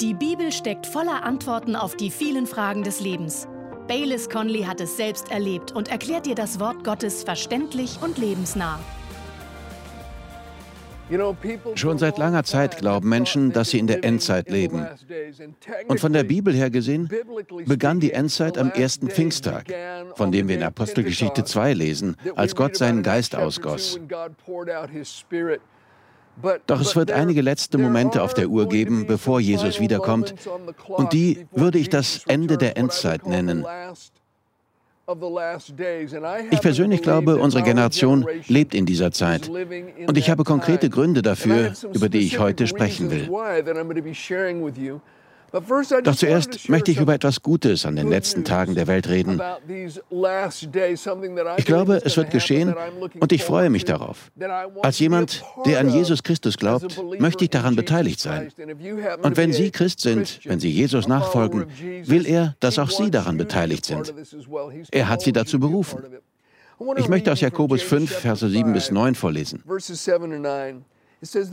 Die Bibel steckt voller Antworten auf die vielen Fragen des Lebens. Baylis Conley hat es selbst erlebt und erklärt dir das Wort Gottes verständlich und lebensnah. Schon seit langer Zeit glauben Menschen, dass sie in der Endzeit leben. Und von der Bibel her gesehen begann die Endzeit am ersten Pfingsttag, von dem wir in Apostelgeschichte 2 lesen, als Gott seinen Geist ausgoss. Doch es wird einige letzte Momente auf der Uhr geben, bevor Jesus wiederkommt, und die würde ich das Ende der Endzeit nennen. Ich persönlich glaube, unsere Generation lebt in dieser Zeit. Und ich habe konkrete Gründe dafür, über die ich heute sprechen will. Doch zuerst möchte ich über etwas Gutes an den letzten Tagen der Welt reden. Ich glaube, es wird geschehen und ich freue mich darauf. Als jemand, der an Jesus Christus glaubt, möchte ich daran beteiligt sein. Und wenn Sie Christ sind, wenn Sie Jesus nachfolgen, will er, dass auch Sie daran beteiligt sind. Er hat Sie dazu berufen. Ich möchte aus Jakobus 5, Verse 7 bis 9 vorlesen.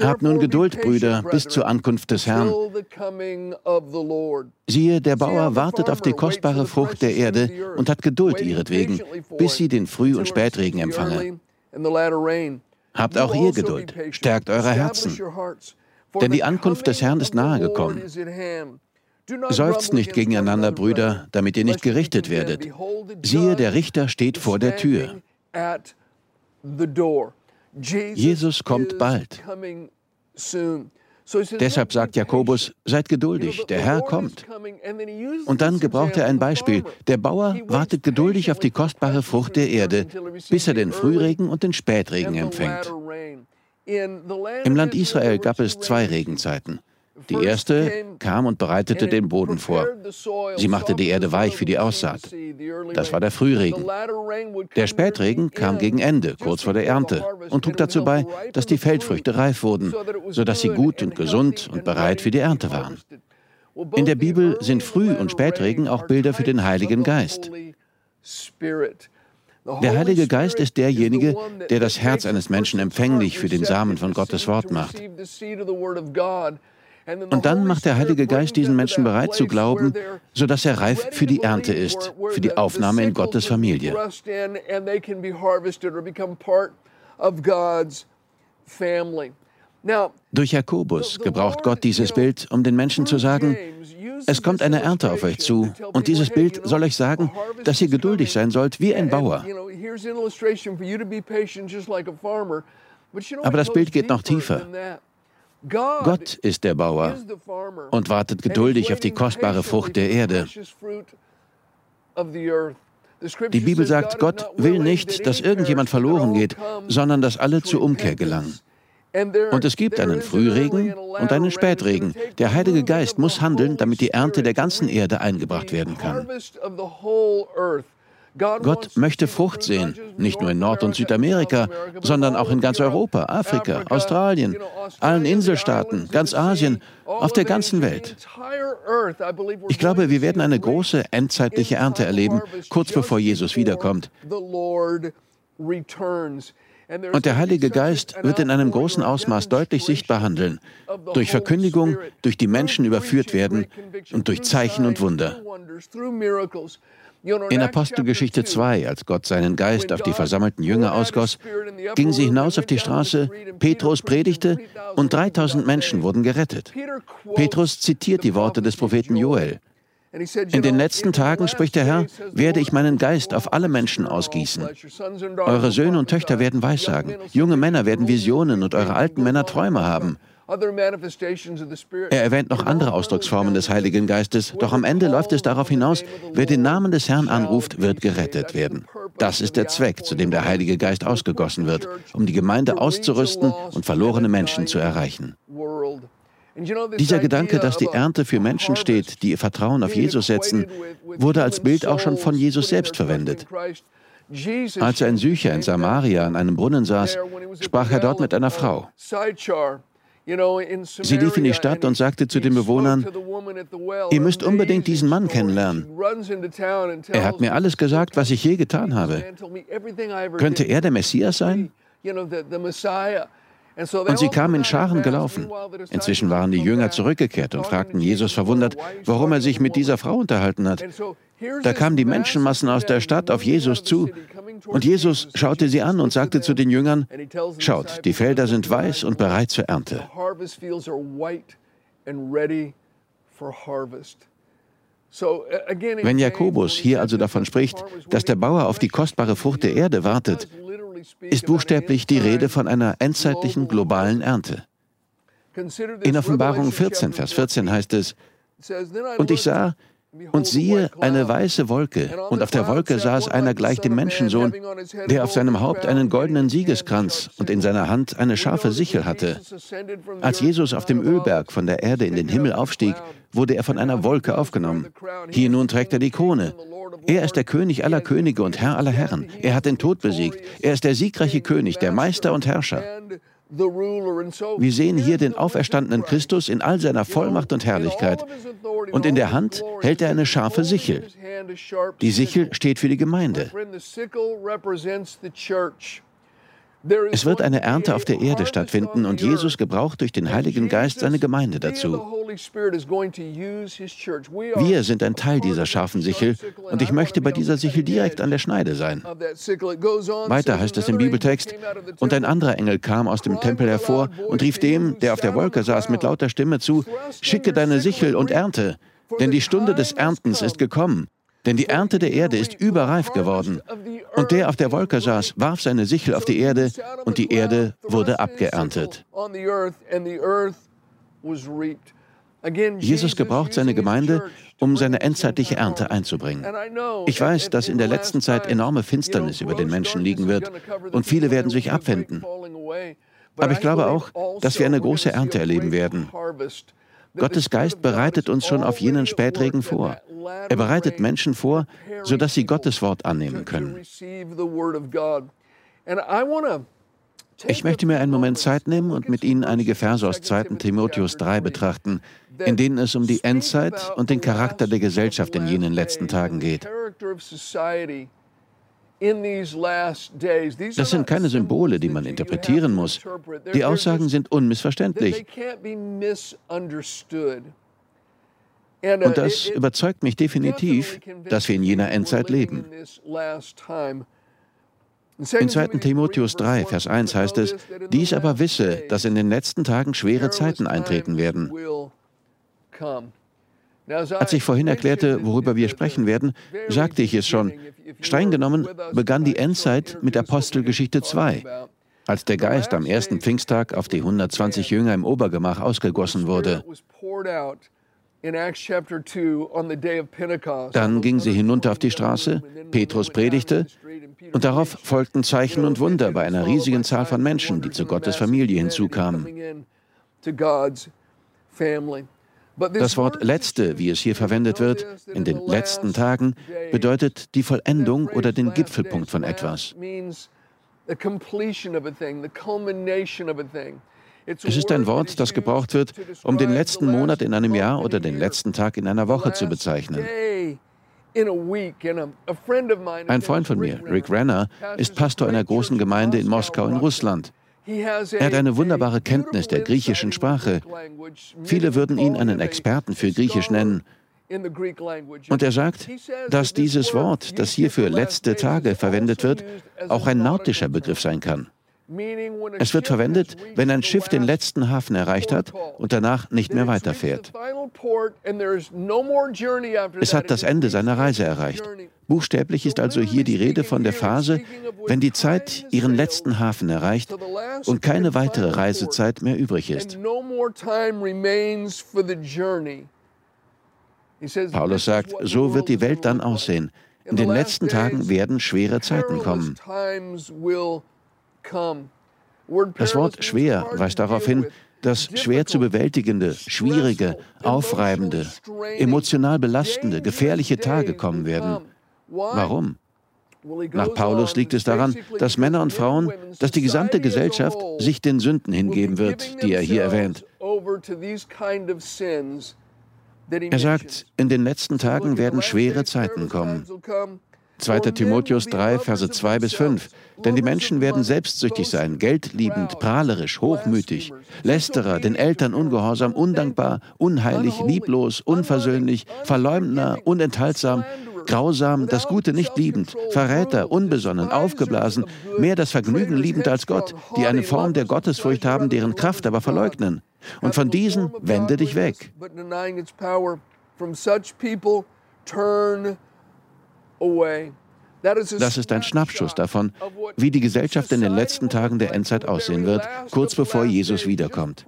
Habt nun Geduld, Brüder, bis zur Ankunft des Herrn. Siehe, der Bauer wartet auf die kostbare Frucht der Erde und hat Geduld ihretwegen, bis sie den Früh- und Spätregen empfange. Habt auch ihr Geduld, stärkt eure Herzen, denn die Ankunft des Herrn ist nahe gekommen. Seufzt nicht gegeneinander, Brüder, damit ihr nicht gerichtet werdet. Siehe, der Richter steht vor der Tür. Jesus kommt bald. Deshalb sagt Jakobus, seid geduldig, der Herr kommt. Und dann gebraucht er ein Beispiel. Der Bauer wartet geduldig auf die kostbare Frucht der Erde, bis er den Frühregen und den Spätregen empfängt. Im Land Israel gab es zwei Regenzeiten. Die erste kam und bereitete den Boden vor. Sie machte die Erde weich für die Aussaat. Das war der Frühregen. Der Spätregen kam gegen Ende, kurz vor der Ernte, und trug dazu bei, dass die Feldfrüchte reif wurden, sodass sie gut und gesund und bereit für die Ernte waren. In der Bibel sind Früh- und Spätregen auch Bilder für den Heiligen Geist. Der Heilige Geist ist derjenige, der das Herz eines Menschen empfänglich für den Samen von Gottes Wort macht. Und dann macht der Heilige Geist diesen Menschen bereit zu glauben, sodass er reif für die Ernte ist, für die Aufnahme in Gottes Familie. Durch Jakobus gebraucht Gott dieses Bild, um den Menschen zu sagen, es kommt eine Ernte auf euch zu und dieses Bild soll euch sagen, dass ihr geduldig sein sollt wie ein Bauer. Aber das Bild geht noch tiefer. Gott ist der Bauer und wartet geduldig auf die kostbare Frucht der Erde. Die Bibel sagt, Gott will nicht, dass irgendjemand verloren geht, sondern dass alle zur Umkehr gelangen. Und es gibt einen Frühregen und einen Spätregen. Der Heilige Geist muss handeln, damit die Ernte der ganzen Erde eingebracht werden kann. Gott möchte Frucht sehen, nicht nur in Nord- und Südamerika, sondern auch in ganz Europa, Afrika, Australien, allen Inselstaaten, ganz Asien, auf der ganzen Welt. Ich glaube, wir werden eine große endzeitliche Ernte erleben, kurz bevor Jesus wiederkommt. Und der Heilige Geist wird in einem großen Ausmaß deutlich sichtbar handeln, durch Verkündigung, durch die Menschen überführt werden und durch Zeichen und Wunder. In Apostelgeschichte 2, als Gott seinen Geist auf die versammelten Jünger ausgoss, gingen sie hinaus auf die Straße, Petrus predigte und 3000 Menschen wurden gerettet. Petrus zitiert die Worte des Propheten Joel. In den letzten Tagen, spricht der Herr, werde ich meinen Geist auf alle Menschen ausgießen. Eure Söhne und Töchter werden Weissagen, junge Männer werden Visionen und eure alten Männer Träume haben. Er erwähnt noch andere Ausdrucksformen des Heiligen Geistes, doch am Ende läuft es darauf hinaus, wer den Namen des Herrn anruft, wird gerettet werden. Das ist der Zweck, zu dem der Heilige Geist ausgegossen wird, um die Gemeinde auszurüsten und verlorene Menschen zu erreichen. Dieser Gedanke, dass die Ernte für Menschen steht, die ihr Vertrauen auf Jesus setzen, wurde als Bild auch schon von Jesus selbst verwendet. Als ein Sücher in Samaria an einem Brunnen saß, sprach er dort mit einer Frau. Sie lief in die Stadt und sagte zu den Bewohnern, ihr müsst unbedingt diesen Mann kennenlernen. Er hat mir alles gesagt, was ich je getan habe. Könnte er der Messias sein? Und sie kamen in Scharen gelaufen. Inzwischen waren die Jünger zurückgekehrt und fragten Jesus verwundert, warum er sich mit dieser Frau unterhalten hat. Da kamen die Menschenmassen aus der Stadt auf Jesus zu. Und Jesus schaute sie an und sagte zu den Jüngern, schaut, die Felder sind weiß und bereit zur Ernte. Wenn Jakobus hier also davon spricht, dass der Bauer auf die kostbare Frucht der Erde wartet, ist buchstäblich die Rede von einer endzeitlichen globalen Ernte. In Offenbarung 14, Vers 14 heißt es, und ich sah, und siehe, eine weiße Wolke, und auf der Wolke saß einer gleich dem Menschensohn, der auf seinem Haupt einen goldenen Siegeskranz und in seiner Hand eine scharfe Sichel hatte. Als Jesus auf dem Ölberg von der Erde in den Himmel aufstieg, wurde er von einer Wolke aufgenommen. Hier nun trägt er die Krone. Er ist der König aller Könige und Herr aller Herren. Er hat den Tod besiegt. Er ist der siegreiche König, der Meister und Herrscher. Wir sehen hier den auferstandenen Christus in all seiner Vollmacht und Herrlichkeit. Und in der Hand hält er eine scharfe Sichel. Die Sichel steht für die Gemeinde. Es wird eine Ernte auf der Erde stattfinden und Jesus gebraucht durch den Heiligen Geist seine Gemeinde dazu. Wir sind ein Teil dieser scharfen Sichel und ich möchte bei dieser Sichel direkt an der Schneide sein. Weiter heißt es im Bibeltext, und ein anderer Engel kam aus dem Tempel hervor und rief dem, der auf der Wolke saß, mit lauter Stimme zu, schicke deine Sichel und ernte, denn die Stunde des Erntens ist gekommen. Denn die Ernte der Erde ist überreif geworden. Und der auf der Wolke saß, warf seine Sichel auf die Erde, und die Erde wurde abgeerntet. Jesus gebraucht seine Gemeinde, um seine endzeitliche Ernte einzubringen. Ich weiß, dass in der letzten Zeit enorme Finsternis über den Menschen liegen wird und viele werden sich abwenden. Aber ich glaube auch, dass wir eine große Ernte erleben werden. Gottes Geist bereitet uns schon auf jenen Spätregen vor. Er bereitet Menschen vor, sodass sie Gottes Wort annehmen können. Ich möchte mir einen Moment Zeit nehmen und mit Ihnen einige Verse aus 2. Timotheus 3 betrachten, in denen es um die Endzeit und den Charakter der Gesellschaft in jenen letzten Tagen geht. Das sind keine Symbole, die man interpretieren muss. Die Aussagen sind unmissverständlich. Und das überzeugt mich definitiv, dass wir in jener Endzeit leben. In 2. Timotheus 3, Vers 1 heißt es, dies aber wisse, dass in den letzten Tagen schwere Zeiten eintreten werden. Als ich vorhin erklärte, worüber wir sprechen werden, sagte ich es schon. Streng genommen begann die Endzeit mit Apostelgeschichte 2, als der Geist am ersten Pfingsttag auf die 120 Jünger im Obergemach ausgegossen wurde. Dann ging sie hinunter auf die Straße, Petrus predigte, und darauf folgten Zeichen und Wunder bei einer riesigen Zahl von Menschen, die zu Gottes Familie hinzukamen. Das Wort letzte, wie es hier verwendet wird, in den letzten Tagen, bedeutet die Vollendung oder den Gipfelpunkt von etwas. Es ist ein Wort, das gebraucht wird, um den letzten Monat in einem Jahr oder den letzten Tag in einer Woche zu bezeichnen. Ein Freund von mir, Rick Renner, ist Pastor einer großen Gemeinde in Moskau in Russland. Er hat eine wunderbare Kenntnis der griechischen Sprache. Viele würden ihn einen Experten für Griechisch nennen. Und er sagt, dass dieses Wort, das hier für letzte Tage verwendet wird, auch ein nautischer Begriff sein kann. Es wird verwendet, wenn ein Schiff den letzten Hafen erreicht hat und danach nicht mehr weiterfährt. Es hat das Ende seiner Reise erreicht. Buchstäblich ist also hier die Rede von der Phase, wenn die Zeit ihren letzten Hafen erreicht und keine weitere Reisezeit mehr übrig ist. Paulus sagt, so wird die Welt dann aussehen. In den letzten Tagen werden schwere Zeiten kommen. Das Wort schwer weist darauf hin, dass schwer zu bewältigende, schwierige, aufreibende, emotional belastende, gefährliche Tage kommen werden. Warum? Nach Paulus liegt es daran, dass Männer und Frauen, dass die gesamte Gesellschaft sich den Sünden hingeben wird, die er hier erwähnt. Er sagt, in den letzten Tagen werden schwere Zeiten kommen. 2. Timotheus 3, Verse 2 bis 5. Denn die Menschen werden selbstsüchtig sein, geldliebend, prahlerisch, hochmütig, Lästerer, den Eltern ungehorsam, undankbar, unheilig, lieblos, unversöhnlich, Verleumdner, unenthaltsam, grausam, das Gute nicht liebend, Verräter, unbesonnen, aufgeblasen, mehr das Vergnügen liebend als Gott, die eine Form der Gottesfurcht haben, deren Kraft aber verleugnen. Und von diesen wende dich weg. Das ist ein Schnappschuss davon, wie die Gesellschaft in den letzten Tagen der Endzeit aussehen wird, kurz bevor Jesus wiederkommt.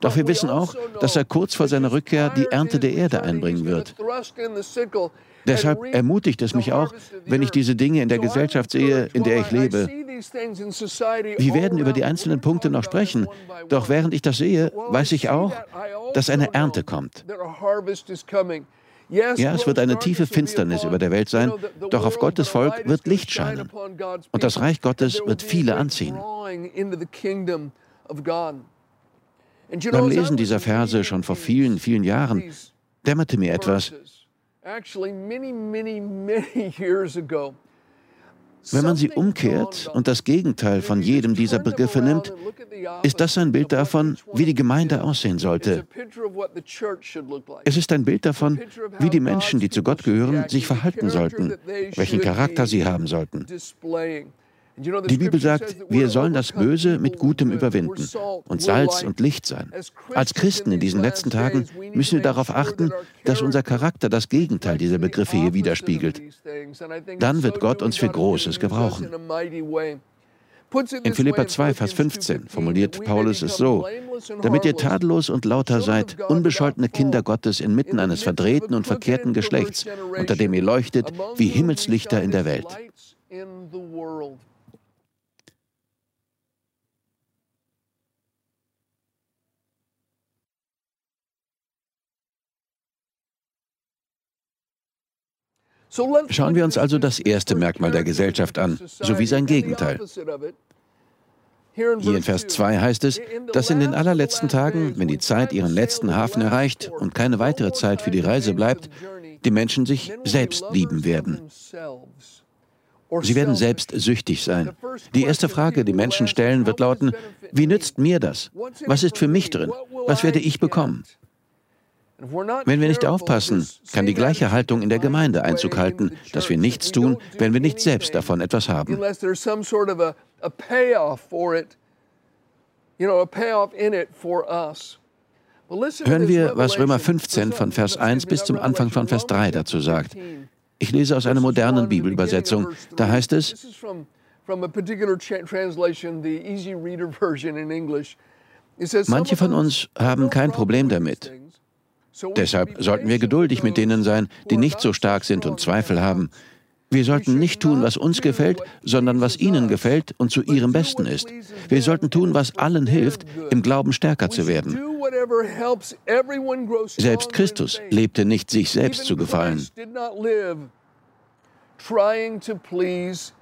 Doch wir wissen auch, dass er kurz vor seiner Rückkehr die Ernte der Erde einbringen wird. Deshalb ermutigt es mich auch, wenn ich diese Dinge in der Gesellschaft sehe, in der ich lebe. Wir werden über die einzelnen Punkte noch sprechen, doch während ich das sehe, weiß ich auch, dass eine Ernte kommt. Ja, es wird eine tiefe Finsternis über der Welt sein, doch auf Gottes Volk wird Licht scheinen. Und das Reich Gottes wird viele anziehen. Beim Lesen dieser Verse schon vor vielen, vielen Jahren dämmerte mir etwas. Wenn man sie umkehrt und das Gegenteil von jedem dieser Begriffe nimmt, ist das ein Bild davon, wie die Gemeinde aussehen sollte. Es ist ein Bild davon, wie die Menschen, die zu Gott gehören, sich verhalten sollten, welchen Charakter sie haben sollten. Die Bibel sagt, wir sollen das Böse mit Gutem überwinden und Salz und Licht sein. Als Christen in diesen letzten Tagen müssen wir darauf achten, dass unser Charakter das Gegenteil dieser Begriffe hier widerspiegelt. Dann wird Gott uns für Großes gebrauchen. In Philippa 2, Vers 15 formuliert Paulus es so, damit ihr tadellos und lauter seid, unbescholtene Kinder Gottes inmitten eines verdrehten und verkehrten Geschlechts, unter dem ihr leuchtet wie Himmelslichter in der Welt. Schauen wir uns also das erste Merkmal der Gesellschaft an, sowie sein Gegenteil. Hier in Vers 2 heißt es, dass in den allerletzten Tagen, wenn die Zeit ihren letzten Hafen erreicht und keine weitere Zeit für die Reise bleibt, die Menschen sich selbst lieben werden. Sie werden selbst süchtig sein. Die erste Frage, die Menschen stellen, wird lauten, wie nützt mir das? Was ist für mich drin? Was werde ich bekommen? Wenn wir nicht aufpassen, kann die gleiche Haltung in der Gemeinde Einzug halten, dass wir nichts tun, wenn wir nicht selbst davon etwas haben. Hören wir, was Römer 15 von Vers 1 bis zum Anfang von Vers 3 dazu sagt. Ich lese aus einer modernen Bibelübersetzung. Da heißt es, Manche von uns haben kein Problem damit. Deshalb sollten wir geduldig mit denen sein, die nicht so stark sind und Zweifel haben. Wir sollten nicht tun, was uns gefällt, sondern was ihnen gefällt und zu ihrem Besten ist. Wir sollten tun, was allen hilft, im Glauben stärker zu werden. Selbst Christus lebte nicht, sich selbst zu gefallen. Trying to please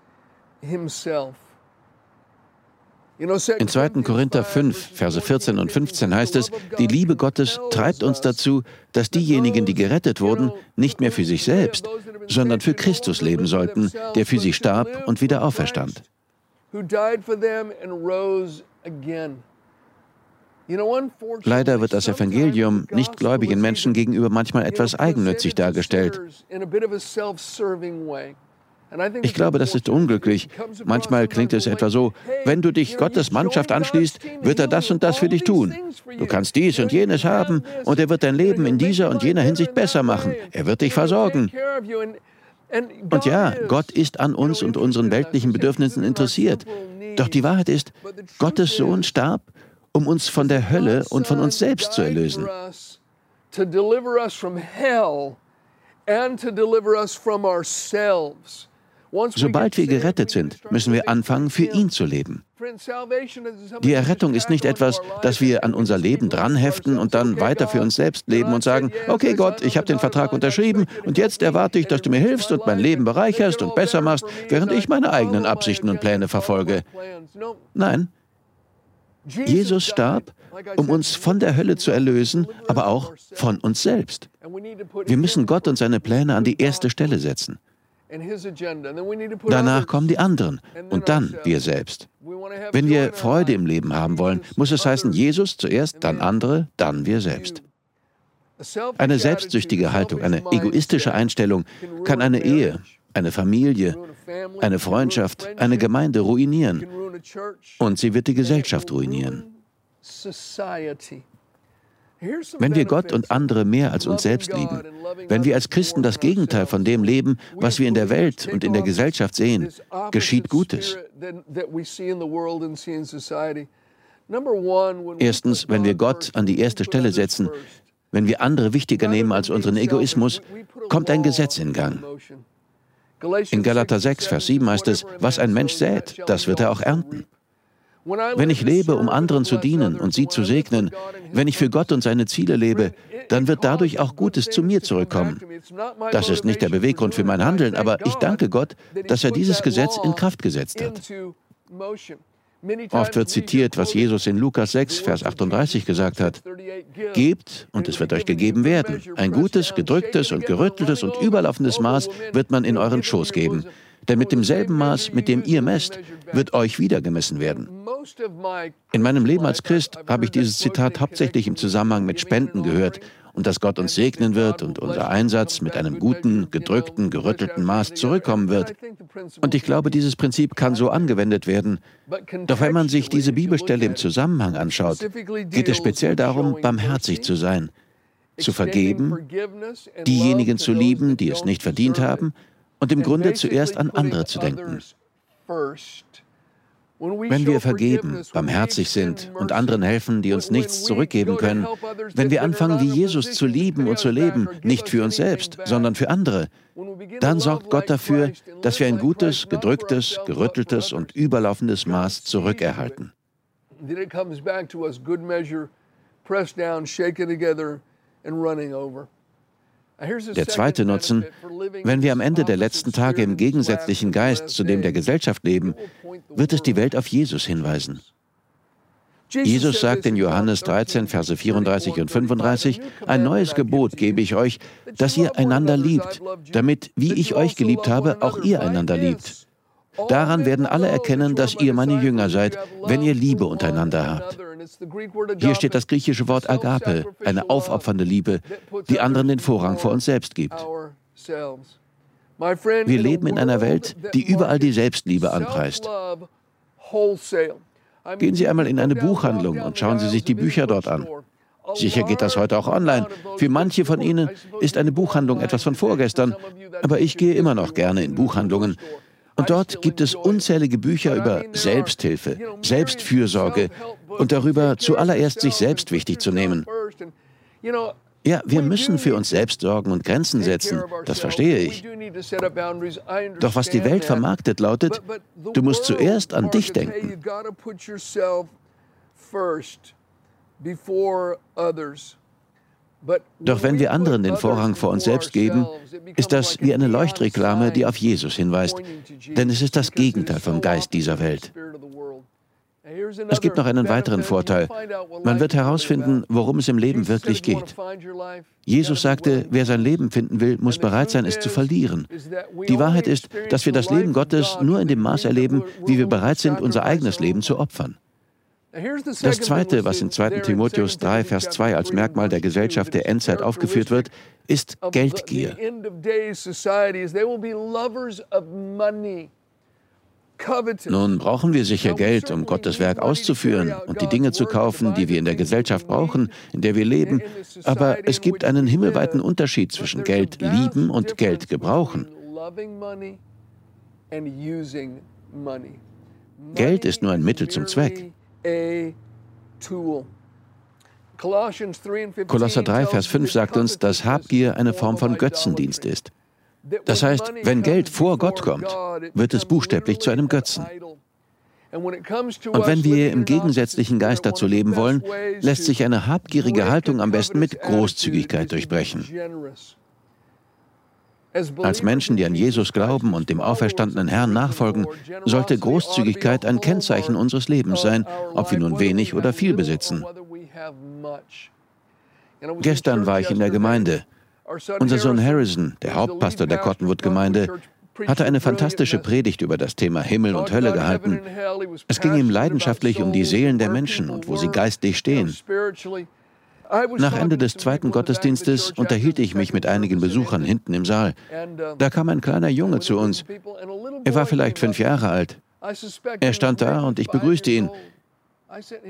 himself. In 2. Korinther 5, Verse 14 und 15 heißt es, die Liebe Gottes treibt uns dazu, dass diejenigen, die gerettet wurden, nicht mehr für sich selbst, sondern für Christus leben sollten, der für sie starb und wieder auferstand. Leider wird das Evangelium nichtgläubigen Menschen gegenüber manchmal etwas eigennützig dargestellt. Ich glaube, das ist unglücklich. Manchmal klingt es etwa so, wenn du dich Gottes Mannschaft anschließt, wird er das und das für dich tun. Du kannst dies und jenes haben und er wird dein Leben in dieser und jener Hinsicht besser machen. Er wird dich versorgen. Und ja, Gott ist an uns und unseren weltlichen Bedürfnissen interessiert. Doch die Wahrheit ist, Gottes Sohn starb, um uns von der Hölle und von uns selbst zu erlösen. and to deliver us from ourselves. Sobald wir gerettet sind, müssen wir anfangen, für ihn zu leben. Die Errettung ist nicht etwas, das wir an unser Leben dranheften und dann weiter für uns selbst leben und sagen, okay Gott, ich habe den Vertrag unterschrieben und jetzt erwarte ich, dass du mir hilfst und mein Leben bereicherst und besser machst, während ich meine eigenen Absichten und Pläne verfolge. Nein, Jesus starb, um uns von der Hölle zu erlösen, aber auch von uns selbst. Wir müssen Gott und seine Pläne an die erste Stelle setzen. Danach kommen die anderen. Und dann wir selbst. Wenn wir Freude im Leben haben wollen, muss es heißen, Jesus zuerst, dann andere, dann wir selbst. Eine selbstsüchtige Haltung, eine egoistische Einstellung kann eine Ehe, eine Familie, eine Freundschaft, eine Gemeinde ruinieren. und sie wird die Gesellschaft ruinieren. Wenn wir Gott und andere mehr als uns selbst lieben, wenn wir als Christen das Gegenteil von dem leben, was wir in der Welt und in der Gesellschaft sehen, geschieht Gutes. Erstens, wenn wir Gott an die erste Stelle setzen, wenn wir andere wichtiger nehmen als unseren Egoismus, kommt ein Gesetz in Gang. In Galater 6, Vers 7 heißt es, was ein Mensch sät, das wird er auch ernten. Wenn ich lebe, um anderen zu dienen und sie zu segnen, wenn ich für Gott und seine Ziele lebe, dann wird dadurch auch Gutes zu mir zurückkommen. Das ist nicht der Beweggrund für mein Handeln, aber ich danke Gott, dass er dieses Gesetz in Kraft gesetzt hat. Oft wird zitiert, was Jesus in Lukas 6, Vers 38 gesagt hat. Gebt und es wird euch gegeben werden. Ein gutes, gedrücktes und gerütteltes und überlaufendes Maß wird man in euren Schoß geben. Denn mit demselben Maß, mit dem ihr messt, wird euch wieder gemessen werden. In meinem Leben als Christ habe ich dieses Zitat hauptsächlich im Zusammenhang mit Spenden gehört und dass Gott uns segnen wird und unser Einsatz mit einem guten, gedrückten, gerüttelten Maß zurückkommen wird. Und ich glaube, dieses Prinzip kann so angewendet werden. Doch wenn man sich diese Bibelstelle im Zusammenhang anschaut, geht es speziell darum, barmherzig zu sein, zu vergeben, diejenigen zu lieben, die es nicht verdient haben, und im Grunde zuerst an andere zu denken. Wenn wir vergeben, barmherzig sind und anderen helfen, die uns nichts zurückgeben können, wenn wir anfangen, wie Jesus zu lieben und zu leben, nicht für uns selbst, sondern für andere, dann sorgt Gott dafür, dass wir ein gutes, gedrücktes, gerütteltes und überlaufendes Maß zurückerhalten. Pressed down, shaken together and running over. Der zweite Nutzen, wenn wir am Ende der letzten Tage im gegensätzlichen Geist zu dem der Gesellschaft leben, wird es die Welt auf Jesus hinweisen. Jesus sagt in Johannes 13, Verse 34 und 35, ein neues Gebot gebe ich euch, dass ihr einander liebt, damit, wie ich euch geliebt habe, auch ihr einander liebt. Daran werden alle erkennen, dass ihr meine Jünger seid, wenn ihr Liebe untereinander habt. Hier steht das griechische Wort Agape, eine aufopfernde Liebe, die anderen den Vorrang vor uns selbst gibt. Wir leben in einer Welt, die überall die Selbstliebe anpreist. Gehen Sie einmal in eine Buchhandlung und schauen Sie sich die Bücher dort an. Sicher geht das heute auch online. Für manche von Ihnen ist eine Buchhandlung etwas von vorgestern, aber ich gehe immer noch gerne in Buchhandlungen, und dort gibt es unzählige Bücher über Selbsthilfe, Selbstfürsorge und darüber, zuallererst sich selbst wichtig zu nehmen. Ja, wir müssen für uns selbst sorgen und Grenzen setzen, das verstehe ich. Doch was die Welt vermarktet, lautet, du musst zuerst an dich denken. Doch wenn wir anderen den Vorrang vor uns selbst geben, ist das wie eine Leuchtreklame, die auf Jesus hinweist, denn es ist das Gegenteil vom Geist dieser Welt. Es gibt noch einen weiteren Vorteil. Man wird herausfinden, worum es im Leben wirklich geht. Jesus sagte, wer sein Leben finden will, muss bereit sein, es zu verlieren. Die Wahrheit ist, dass wir das Leben Gottes nur in dem Maß erleben, wie wir bereit sind, unser eigenes Leben zu opfern. Das Zweite, was in 2. Timotheus 3, Vers 2 als Merkmal der Gesellschaft der Endzeit aufgeführt wird, ist Geldgier. Nun brauchen wir sicher Geld, um Gottes Werk auszuführen und die Dinge zu kaufen, die wir in der Gesellschaft brauchen, in der wir leben. Aber es gibt einen himmelweiten Unterschied zwischen Geld lieben und Geld gebrauchen. Geld ist nur ein Mittel zum Zweck. Kolosser 3, Vers 5 sagt uns, dass Habgier eine Form von Götzendienst ist. Das heißt, wenn Geld vor Gott kommt, wird es buchstäblich zu einem Götzen. Und wenn wir im gegensätzlichen Geist dazu leben wollen, lässt sich eine habgierige Haltung am besten mit Großzügigkeit durchbrechen. Als Menschen, die an Jesus glauben und dem auferstandenen Herrn nachfolgen, sollte Großzügigkeit ein Kennzeichen unseres Lebens sein, ob wir nun wenig oder viel besitzen. Gestern war ich in der Gemeinde Unser Sohn Harrison, der Hauptpastor der Cottonwood-Gemeinde, hatte eine fantastische Predigt über das Thema Himmel und Hölle gehalten. Es ging ihm leidenschaftlich um die Seelen der Menschen und wo sie geistlich stehen. Nach Ende des zweiten Gottesdienstes unterhielt ich mich mit einigen Besuchern hinten im Saal. Da kam ein kleiner Junge zu uns. Er war vielleicht fünf Jahre alt. Er stand da und ich begrüßte ihn.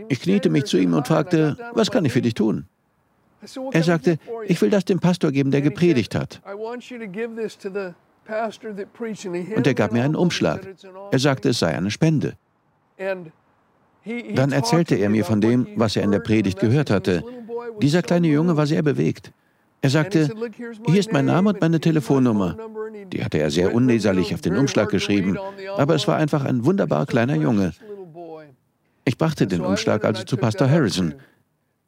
Ich kniete mich zu ihm und fragte, was kann ich für dich tun? Er sagte, ich will das dem Pastor geben, der gepredigt hat. Und er gab mir einen Umschlag. Er sagte, es sei eine Spende. Dann erzählte er mir von dem, was er in der Predigt gehört hatte. Dieser kleine Junge war sehr bewegt. Er sagte, hier ist mein Name und meine Telefonnummer. Die hatte er sehr unleserlich auf den Umschlag geschrieben, aber es war einfach ein wunderbar kleiner Junge. Ich brachte den Umschlag also zu Pastor Harrison.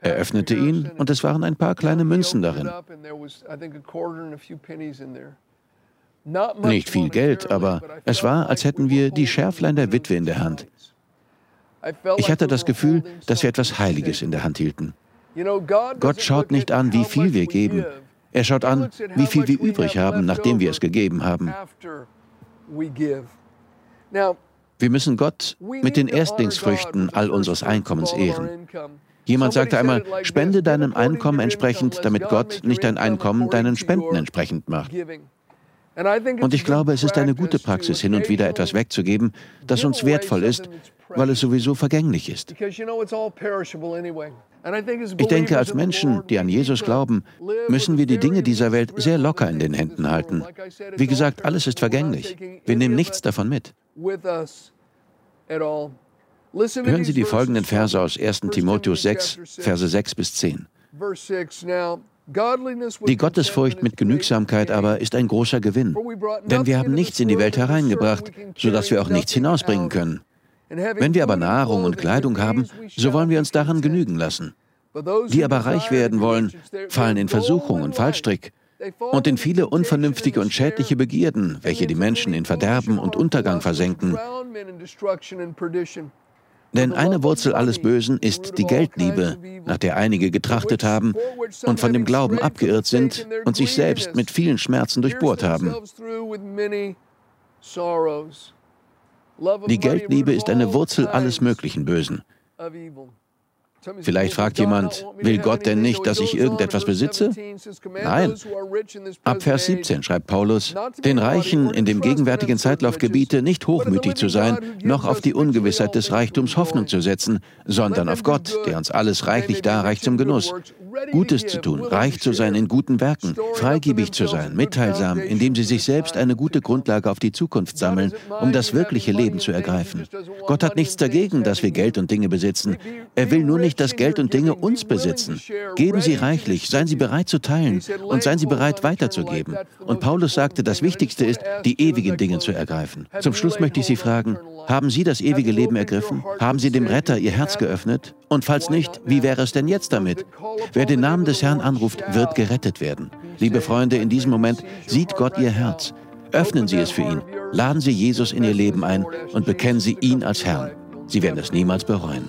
Er öffnete ihn und es waren ein paar kleine Münzen darin. Nicht viel Geld, aber es war, als hätten wir die Schärflein der Witwe in der Hand. Ich hatte das Gefühl, dass wir etwas Heiliges in der Hand hielten. Gott schaut nicht an, wie viel wir geben. Er schaut an, wie viel wir übrig haben, nachdem wir es gegeben haben. Wir müssen Gott mit den Erstlingsfrüchten all unseres Einkommens ehren. Jemand sagte einmal, spende deinem Einkommen entsprechend, damit Gott nicht dein Einkommen deinen Spenden entsprechend macht. Und ich glaube, es ist eine gute Praxis, hin und wieder etwas wegzugeben, das uns wertvoll ist, weil es sowieso vergänglich ist. Ich denke, als Menschen, die an Jesus glauben, müssen wir die Dinge dieser Welt sehr locker in den Händen halten. Wie gesagt, alles ist vergänglich. Wir nehmen nichts davon mit. Hören Sie die folgenden Verse aus 1 Timotheus 6, Verse 6 bis 10. Die Gottesfurcht mit Genügsamkeit aber ist ein großer Gewinn, denn wir haben nichts in die Welt hereingebracht, sodass wir auch nichts hinausbringen können. Wenn wir aber Nahrung und Kleidung haben, so wollen wir uns daran genügen lassen. Die aber reich werden wollen, fallen in Versuchung und Fallstrick und in viele unvernünftige und schädliche Begierden, welche die Menschen in Verderben und Untergang versenken. Denn eine Wurzel alles Bösen ist die Geldliebe, nach der einige getrachtet haben und von dem Glauben abgeirrt sind und sich selbst mit vielen Schmerzen durchbohrt haben. Die Geldliebe ist eine Wurzel alles möglichen Bösen. Vielleicht fragt jemand, will Gott denn nicht, dass ich irgendetwas besitze? Nein. Ab Vers 17 schreibt Paulus, den Reichen in dem gegenwärtigen Zeitlauf gebiete, nicht hochmütig zu sein, noch auf die Ungewissheit des Reichtums Hoffnung zu setzen, sondern auf Gott, der uns alles reichlich darreicht zum Genuss. Gutes zu tun, reich zu sein in guten Werken, freigebig zu sein, mitteilsam, indem sie sich selbst eine gute Grundlage auf die Zukunft sammeln, um das wirkliche Leben zu ergreifen. Gott hat nichts dagegen, dass wir Geld und Dinge besitzen. Er will nur nicht nicht, dass Geld und Dinge uns besitzen. Geben Sie reichlich, seien Sie bereit zu teilen und seien Sie bereit weiterzugeben. Und Paulus sagte, das Wichtigste ist, die ewigen Dinge zu ergreifen. Zum Schluss möchte ich Sie fragen, haben Sie das ewige Leben ergriffen? Haben Sie dem Retter Ihr Herz geöffnet? Und falls nicht, wie wäre es denn jetzt damit? Wer den Namen des Herrn anruft, wird gerettet werden. Liebe Freunde, in diesem Moment sieht Gott Ihr Herz. Öffnen Sie es für ihn. Laden Sie Jesus in Ihr Leben ein und bekennen Sie ihn als Herrn. Sie werden es niemals bereuen.